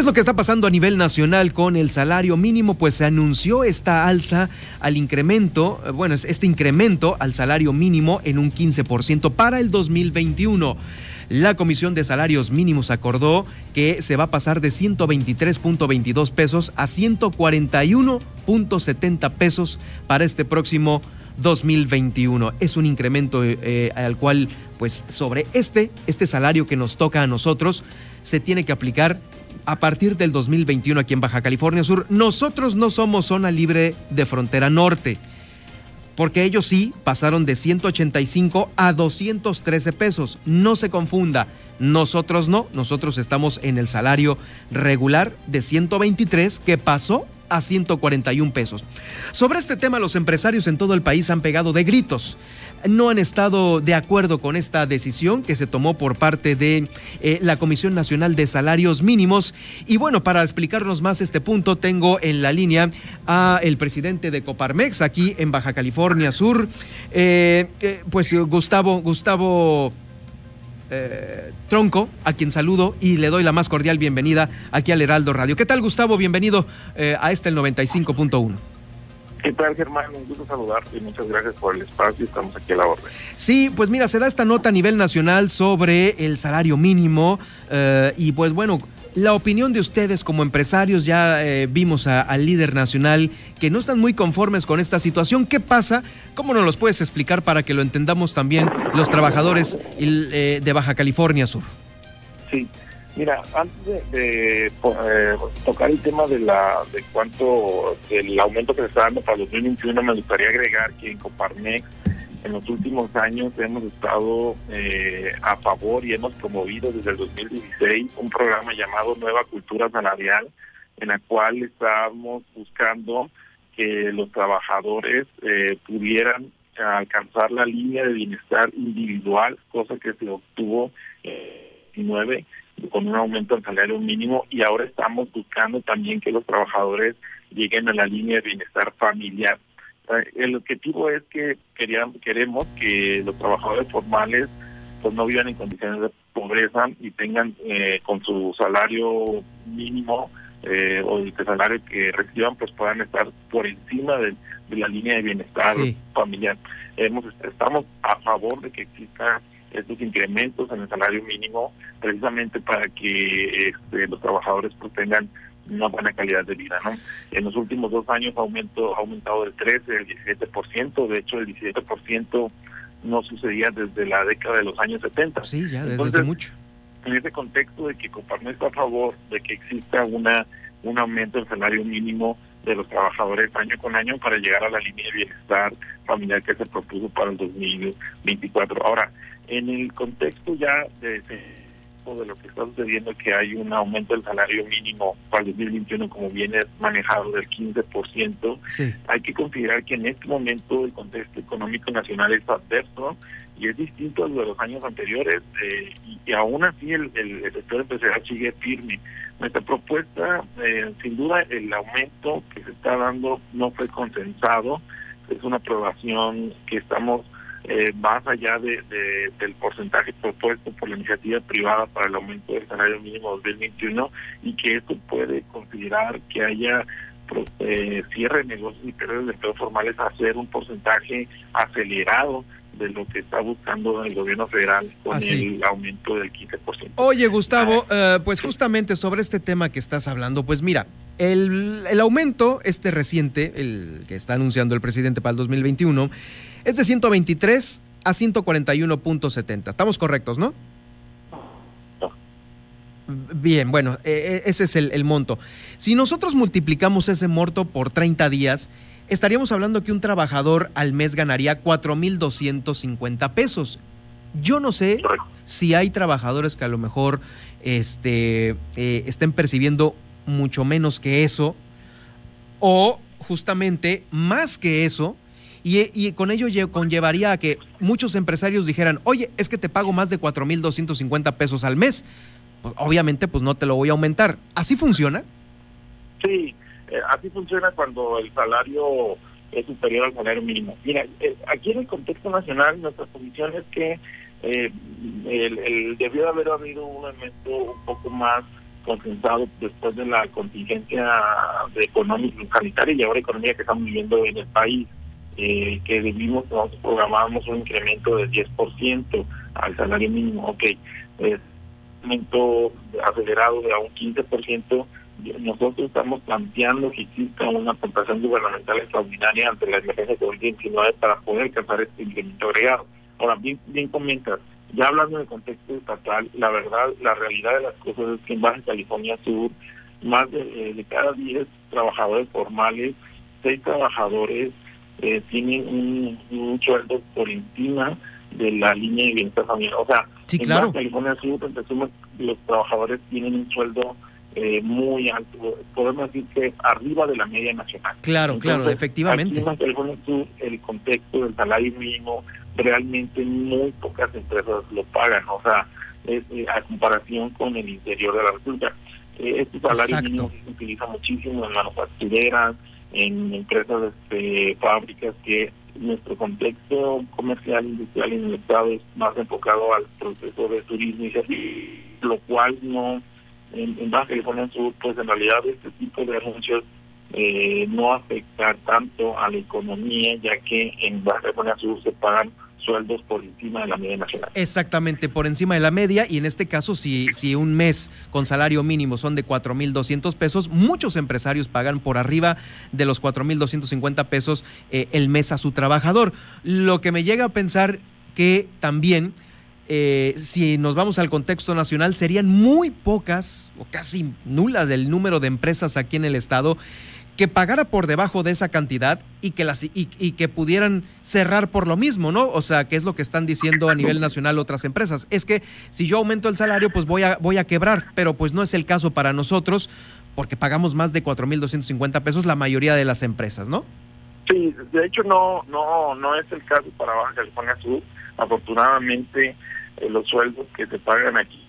es lo que está pasando a nivel nacional con el salario mínimo? Pues se anunció esta alza al incremento, eh, bueno, este incremento al salario mínimo en un 15% para el 2021. La Comisión de Salarios Mínimos acordó que se va a pasar de 123.22 pesos a 141.70 pesos para este próximo 2021. Es un incremento eh, al cual, pues sobre este, este salario que nos toca a nosotros, se tiene que aplicar a partir del 2021 aquí en Baja California Sur. Nosotros no somos zona libre de frontera norte porque ellos sí pasaron de 185 a 213 pesos. No se confunda, nosotros no, nosotros estamos en el salario regular de 123 que pasó a 141 pesos. Sobre este tema, los empresarios en todo el país han pegado de gritos no han estado de acuerdo con esta decisión que se tomó por parte de eh, la Comisión Nacional de Salarios Mínimos. Y bueno, para explicarnos más este punto, tengo en la línea a el presidente de Coparmex aquí en Baja California Sur, eh, eh, pues Gustavo, Gustavo. Tronco, a quien saludo y le doy la más cordial bienvenida aquí al Heraldo Radio. ¿Qué tal, Gustavo? Bienvenido a este el 95.1. ¿Qué tal, Germán? Un gusto saludarte y muchas gracias por el espacio. Estamos aquí a la orden. Sí, pues mira, se da esta nota a nivel nacional sobre el salario mínimo eh, y pues bueno, la opinión de ustedes como empresarios, ya eh, vimos al líder nacional que no están muy conformes con esta situación. ¿Qué pasa? ¿Cómo nos los puedes explicar para que lo entendamos también los trabajadores eh, de Baja California Sur? Sí, Mira, antes de, eh, tocar el tema de la de cuánto el aumento que se está dando para 2021, me gustaría agregar que en Coparmex en los últimos años hemos estado eh, a favor y hemos promovido desde el 2016 un programa llamado Nueva Cultura Salarial, en la cual estamos buscando que los trabajadores eh, pudieran alcanzar la línea de bienestar individual, cosa que se obtuvo en 19 con un aumento del salario mínimo y ahora estamos buscando también que los trabajadores lleguen a la línea de bienestar familiar. El objetivo es que queremos que los trabajadores formales pues no vivan en condiciones de pobreza y tengan eh, con su salario mínimo eh, o el salario que reciban pues puedan estar por encima de, la línea de bienestar familiar. Hemos, estamos a favor de que exista estos incrementos en el salario mínimo precisamente para que este, los trabajadores pues, tengan una buena calidad de vida. ¿no? En los últimos dos años aumento, ha aumentado del 13, del 17%, de hecho el 17% no sucedía desde la década de los años 70. Sí, ya desde mucho. En ese contexto de que Coparmex está a favor de que exista una un aumento del salario mínimo de los trabajadores año con año para llegar a la línea de bienestar familiar que se propuso para el 2024. Ahora, en el contexto ya de, de lo que está sucediendo, que hay un aumento del salario mínimo para el 2021 como viene manejado del 15%, hay que considerar que en este momento el contexto económico nacional es adverso y es distinto a lo de los años anteriores eh, y, aún así el, el, sector empresarial sigue firme. Nuestra propuesta, eh, sin duda, el aumento que se está dando no fue consensado, es una aprobación que estamos eh, más allá de, del porcentaje propuesto por la iniciativa privada para el aumento del salario mínimo 2021 y que esto puede considerar que haya eh, cierre de negocios y periodos de empleo formales hacer un porcentaje acelerado de lo que está buscando el gobierno federal con ah, el aumento del 15%. Oye, Gustavo, eh, pues justamente sobre este tema que estás hablando, pues mira, el, el aumento, este reciente, el que está anunciando el presidente para el 2021, es de 123 a 141.70. Estamos correctos, ¿no? Bien, bueno, e, e, ese es el, el, monto. Si nosotros multiplicamos ese monto por 30 días, estaríamos hablando que un trabajador al mes ganaría 4.250 pesos. Yo no sé si hay trabajadores que a lo mejor este, eh, estén percibiendo mucho menos que eso o justamente más que eso y, con ello conllevaría a que muchos empresarios dijeran, oye, es que te pago más de 4.250 pesos al mes. Pues, obviamente, pues no te lo voy a aumentar. ¿Así funciona? Sí, eh, así funciona cuando el salario es superior al salario mínimo. Mira, eh, aquí en el contexto nacional nuestra posición es que eh, el, debió haber habido un elemento un poco más concentrado después de la contingencia de económica sanitaria y ahora economía que estamos viviendo en el país, que debimos, nosotros programábamos un incremento del 10% al salario mínimo, ok, eh, aumento acelerado de a un 15%, nosotros estamos planteando que exista una aportación gubernamental extraordinaria ante la emergencia COVID-19 para poder alcanzar este incremento agregado. Ahora, bien, bien comentas, ya hablando del contexto estatal, la verdad, la realidad de las cosas es que en Baja California Sur, más de, eh, cada 10 trabajadores formales, 6 trabajadores eh, tienen un, sueldo por encima de la línea de bienestar familiar. O sea, en Baja California Sur, los trabajadores tienen un sueldo eh, muy alto, podemos decir que arriba de la media nacional. Claro, claro, efectivamente. Aquí en el contexto del salario mínimo realmente muy pocas empresas lo pagan, o sea, es, eh, a comparación con el interior de la República. Eh, este salario mínimo se utiliza muchísimo en manufactureras, en empresas, este, fábricas, que nuestro contexto comercial, industrial en el Estado es más enfocado al proceso de turismo y servicios, lo cual no, en, Baja California Sur, pues en realidad este tipo de anuncios eh, no afecta tanto a la economía, ya que en Baja California Sur se pagan sueldos por encima de la media nacional. Exactamente, por encima de la media y en este caso si, si un mes con salario mínimo son de 4.200 pesos, muchos empresarios pagan por arriba de los 4.250 pesos eh, el mes a su trabajador. Lo que me llega a pensar que también... Eh, si nos vamos al contexto nacional, serían muy pocas o casi nulas del número de empresas aquí en el estado que pagara por debajo de esa cantidad y que, las, y, que pudieran cerrar por lo mismo, ¿no? O sea, que es lo que están diciendo a nivel nacional otras empresas. Es que si yo aumento el salario, pues voy a, voy a quebrar, pero pues no es el caso para nosotros porque pagamos más de 4.250 pesos la mayoría de las empresas, ¿no? Sí, de hecho no, no, no es el caso para Baja California Sur. Afortunadamente eh, los sueldos que se pagan aquí,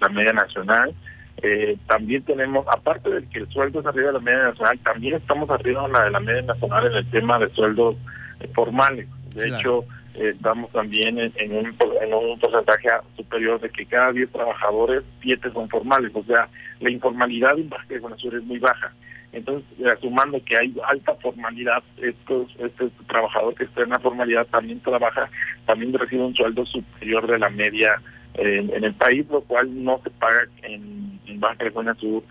la media nacional, eh, también tenemos, aparte de que el sueldo es arriba de la media nacional, también estamos arriba de la, de la media nacional en el tema de sueldos eh, formales. De hecho, eh, estamos también en, un, en un porcentaje superior de que cada 10 trabajadores, 7 son formales. O sea, la informalidad en Baja Sur es muy baja. Entonces, sumando que hay alta formalidad, estos, este trabajador que está en la formalidad también trabaja, también recibe un sueldo superior de la media en, el país, lo cual no se paga en, en Baja California Sur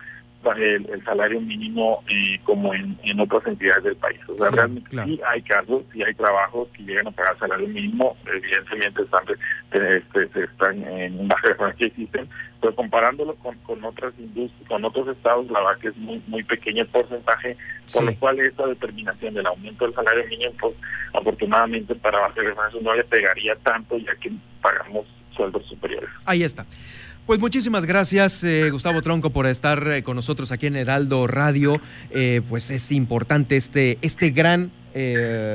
el, salario mínimo eh, como en, otras entidades del país. O sea, realmente sí hay casos, sí hay trabajos que llegan a pagar salario mínimo, evidentemente están, este, están en Baja que existen, pero comparándolo con, con otras industrias, con otros estados, la verdad que es muy muy pequeño el porcentaje, por lo cual esta determinación del aumento del salario mínimo, pues afortunadamente para Baja California no le pegaría tanto, ya que pagamos sueldos superiores. Ahí está. Pues muchísimas gracias, eh, Gustavo Tronco, por estar eh, con nosotros aquí en Heraldo Radio. Eh, pues es importante este, este gran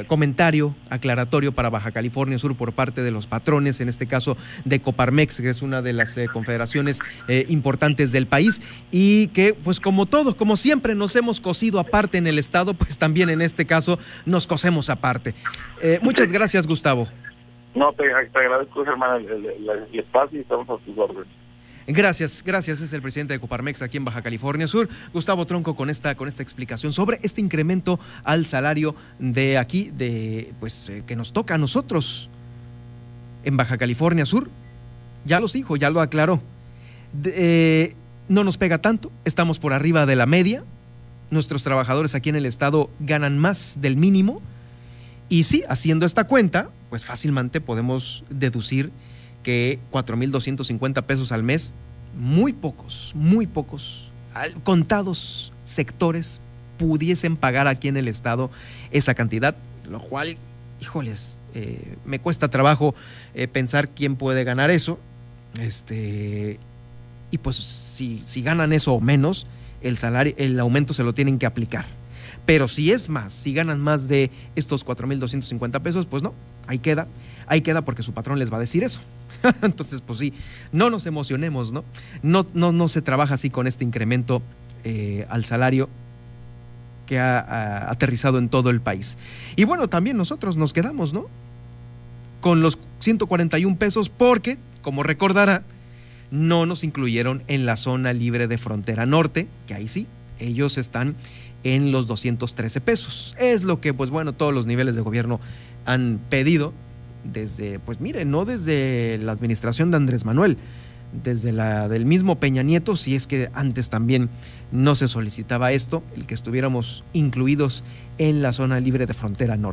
comentario aclaratorio para Baja California Sur por parte de los patrones, en este caso de Coparmex, que es una de las confederaciones importantes del país y que, pues como todo, como siempre nos hemos cosido aparte en el Estado, pues también en este caso nos cosemos aparte. muchas gracias, Gustavo. No, te, agradezco, hermano, el, el, espacio y estamos a tus órdenes. Gracias, gracias. Es el presidente de Coparmex aquí en Baja California Sur, Gustavo Tronco, con esta, con esta explicación sobre este incremento al salario de aquí, de pues eh, que nos toca a nosotros en Baja California Sur. Ya los dijo, ya lo aclaró. Eh, no nos pega tanto, estamos por arriba de la media. Nuestros trabajadores aquí en el estado ganan más del mínimo. Y sí, haciendo esta cuenta, pues fácilmente podemos deducir que 4.250 pesos al mes, muy pocos, muy pocos, contados sectores pudiesen pagar aquí en el Estado esa cantidad, lo cual, híjoles, eh, me cuesta trabajo eh, pensar quién puede ganar eso. Este, y pues si, si ganan eso o menos, el salario, el aumento se lo tienen que aplicar. Pero si es más, si ganan más de estos 4.250 pesos, pues no, ahí queda, ahí queda porque su patrón les va a decir eso. Entonces, pues sí, no nos emocionemos, ¿no? No, no, se trabaja así con este incremento eh, al salario que ha, aterrizado en todo el país. Y bueno, también nosotros nos quedamos, ¿no? Con los 141 pesos porque, como recordará, no nos incluyeron en la zona libre de frontera norte, que ahí sí, ellos están en los 213 pesos. Es lo que, pues bueno, todos los niveles de gobierno han pedido desde, pues mire, no desde la administración de Andrés Manuel, desde la del mismo Peña Nieto, si es que antes también no se solicitaba esto, el que estuviéramos incluidos en la zona libre de frontera norte.